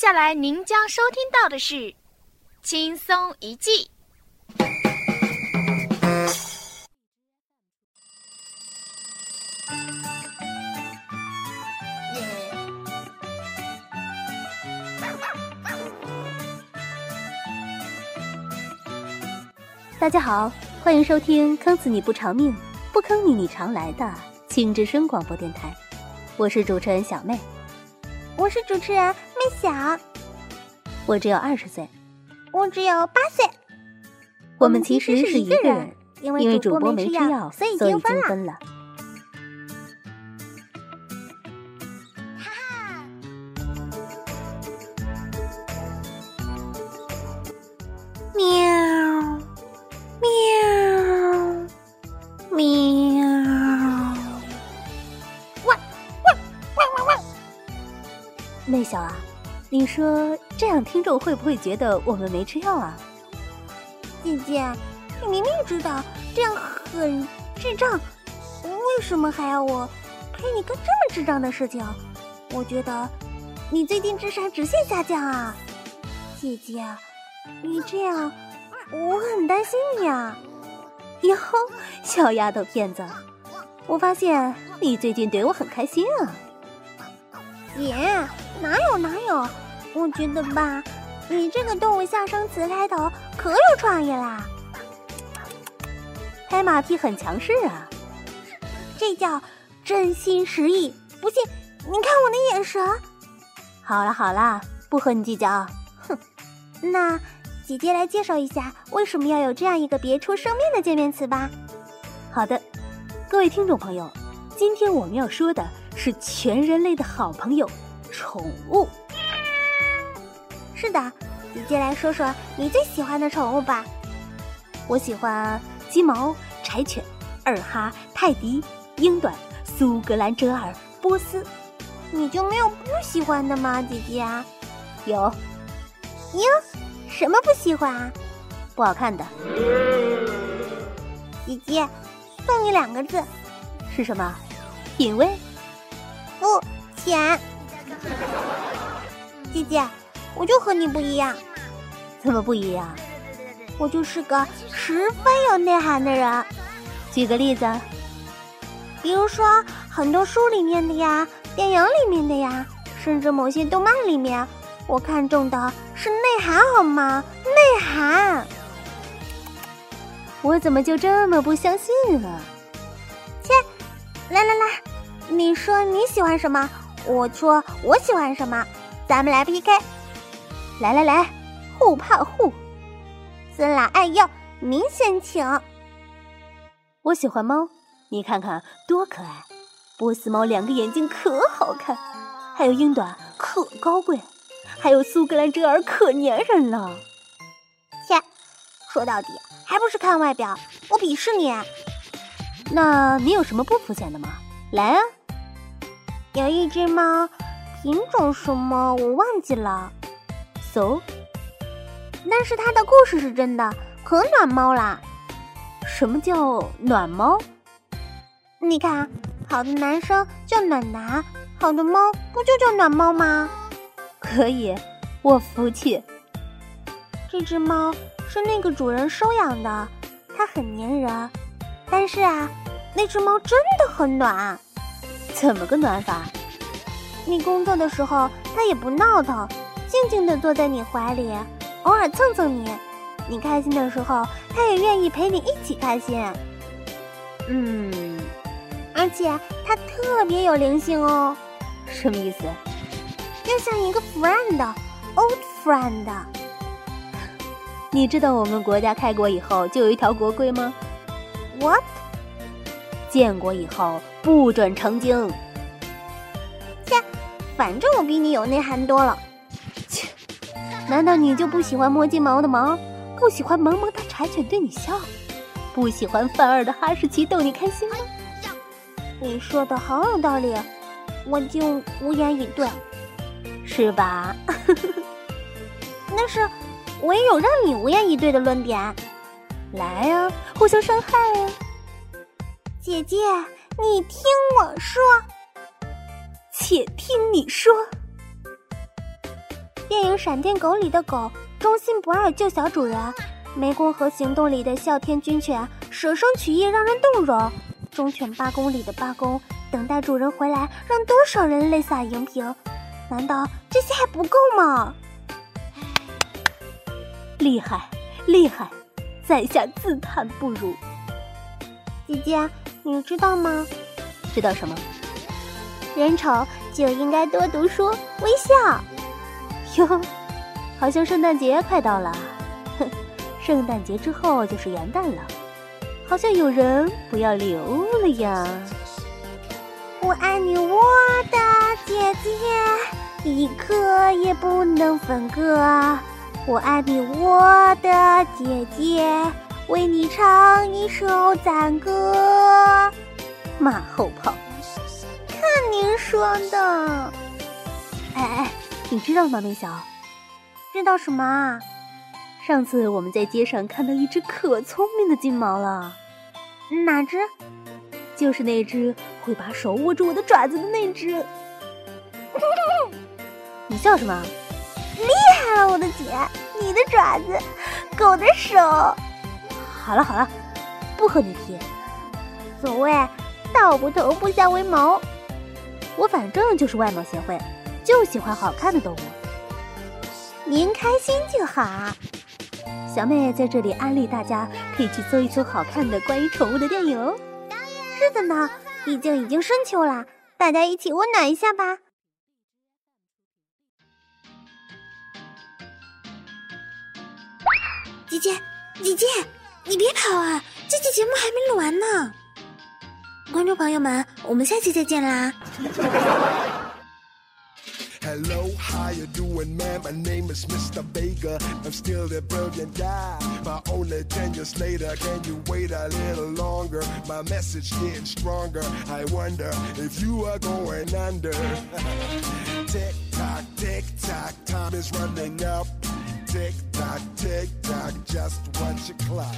下来您将收听到的是《轻松一记》。大家好，欢迎收听《坑死你不偿命，不坑你你常来》的轻之声广播电台，我是主持人小妹。我是主持人妹小，我只有二十岁，我只有八岁。我们其实是一个人，因为主播没吃药，所以已经分了。妹小啊，你说这样听众会不会觉得我们没吃药啊？姐姐，你明明知道这样很智障，为什么还要我陪你干这么智障的事情？我觉得你最近智商直线下降啊！姐姐，你这样我很担心你啊！哟，小丫头片子，我发现你最近对我很开心啊！姐。哪有哪有？我觉得吧，你这个动物象声词开头可有创意啦！拍马屁很强势啊，这叫真心实意。不信，你看我的眼神。好了好了，不和你计较。哼，那姐姐来介绍一下为什么要有这样一个别出生面的见面词吧。好的，各位听众朋友，今天我们要说的是全人类的好朋友。宠物，是的，姐姐来说说你最喜欢的宠物吧。我喜欢金毛、柴犬、二哈、泰迪、英短、苏格兰折耳、波斯。你就没有不喜欢的吗，姐姐？有。哟，什么不喜欢？不好看的。姐姐，送你两个字，是什么？品味？不，浅。姐姐，我就和你不一样，怎么不一样？我就是个十分有内涵的人。举个例子，比如说很多书里面的呀，电影里面的呀，甚至某些动漫里面，我看中的是内涵，好吗？内涵。我怎么就这么不相信呢？切，来来来，你说你喜欢什么？我说我喜欢什么，咱们来 PK。来来来，互怕互。尊老爱幼，您先请。我喜欢猫，你看看多可爱。波斯猫两个眼睛可好看，还有英短可高贵，还有苏格兰折耳可粘人了。切，说到底还不是看外表，我鄙视你。那你有什么不肤浅的吗？来啊！有一只猫，品种什么我忘记了，so，但是它的故事是真的，可暖猫啦。什么叫暖猫？你看，好的男生叫暖男，好的猫不就叫暖猫吗？可以，我服气。这只猫是那个主人收养的，它很粘人，但是啊，那只猫真的很暖。怎么个暖法？你工作的时候，它也不闹腾，静静地坐在你怀里，偶尔蹭蹭你。你开心的时候，它也愿意陪你一起开心。嗯，而且它特别有灵性哦。什么意思？就像一个 friend，old friend。你知道我们国家开国以后就有一条国规吗？What？建国以后不准成精。切，反正我比你有内涵多了。切，难道你就不喜欢摸金毛的毛，不喜欢萌萌哒柴犬对你笑，不喜欢范儿的哈士奇逗你开心吗？你说的好有道理，我就无言以对，是吧？那是我也有让你无言以对的论点。来呀，互相伤害呀！姐姐，你听我说，且听你说。电影《闪电狗》里的狗忠心不二救小主人，《湄公河行动》里的哮天军犬舍生取义让人动容，《忠犬八公》里的八公等待主人回来让多少人泪洒荧屏。难道这些还不够吗？厉害，厉害，在下自叹不如。姐姐，你知道吗？知道什么？人丑就应该多读书，微笑。哟，好像圣诞节快到了。哼，圣诞节之后就是元旦了，好像有人不要礼物了呀。我爱你，我的姐姐，一刻也不能分割。我爱你，我的姐姐，为你唱一首赞歌。马后炮。看您说的，哎哎，你知道吗，梅小？知道什么？上次我们在街上看到一只可聪明的金毛了。哪只？就是那只会把手握住我的爪子的那只。你笑什么？厉害了，我的姐！你的爪子，狗的手。好了好了，不和你提。所谓道不同不相为谋。我反正就是外貌协会，就喜欢好看的动物。您开心就好。小美在这里安利大家，可以去搜一搜好看的关于宠物的电影哦。是的呢，毕竟已经深秋了，大家一起温暖一下吧。姐姐，姐姐，你别跑啊！这期节目还没录完呢。观众朋友们，我们下期再见啦！Hello, how you doing, man? My name is Mr. Vega. I'm still the brilliant guy. But only ten years later, can you wait a little longer? My message getting stronger. I wonder if you are going under. tick tock, tick tock, time is running up. Tick tock, tick tock, just watch your clock.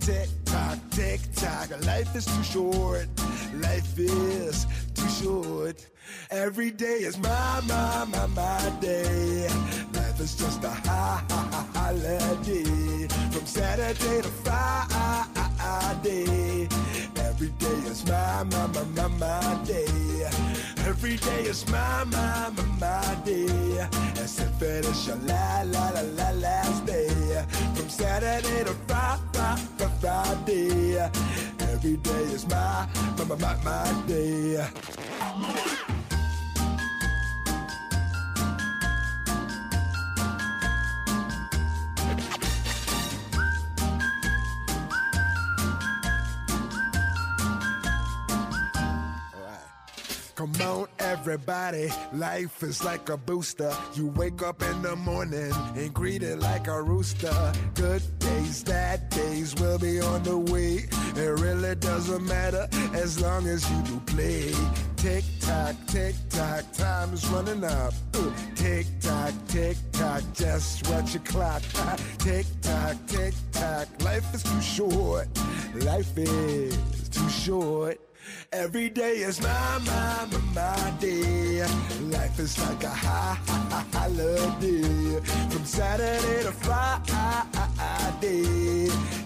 Tick tock, tick tock, life is too short. Life is too short. Every day is my, my, my, my day. Life is just a high, high, holiday. From Saturday to Friday. Every day is my, my, my, my, my day. Every day is my, my, my, my day. As if it is your la, la, la, la, last day. From Saturday to Friday, Friday. Every day is my, my, my, my, my day. Come on, everybody. Life is like a booster. You wake up in the morning and greet it like a rooster. Good days, bad days will be on the way. It really doesn't matter as long as you do play. Tick tock, tick tock, time is running up. Tick tock, tick tock, just watch your clock. Tick tock, tick tock, life is too short. Life is too short. Every day is my, my, my, my day. Life is like a high, high, holiday. From Saturday to Friday.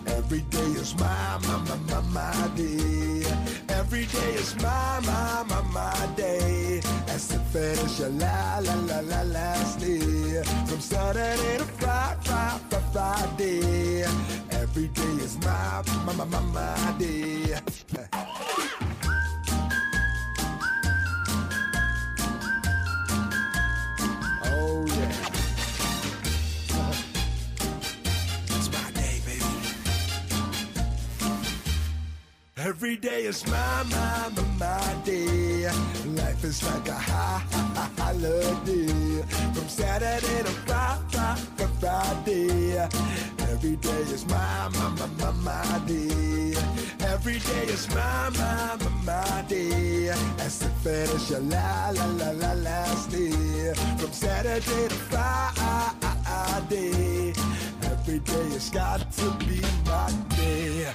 Every day is my, my, my, my, my day. Every day is my, my, my, my day. As the finish your la, la, la, la, last day. From Saturday to Friday, Friday. Every day is my, my, my, my, my day. Every day is my, my, my, my day. Life is like a high, high, holiday. From Saturday to Friday, Friday. Every day is my, my, my, my, my day. Every day is my, my, my, my day. As the finish your la, la, la, la, last day. From Saturday to Friday. Every day has got to be my day.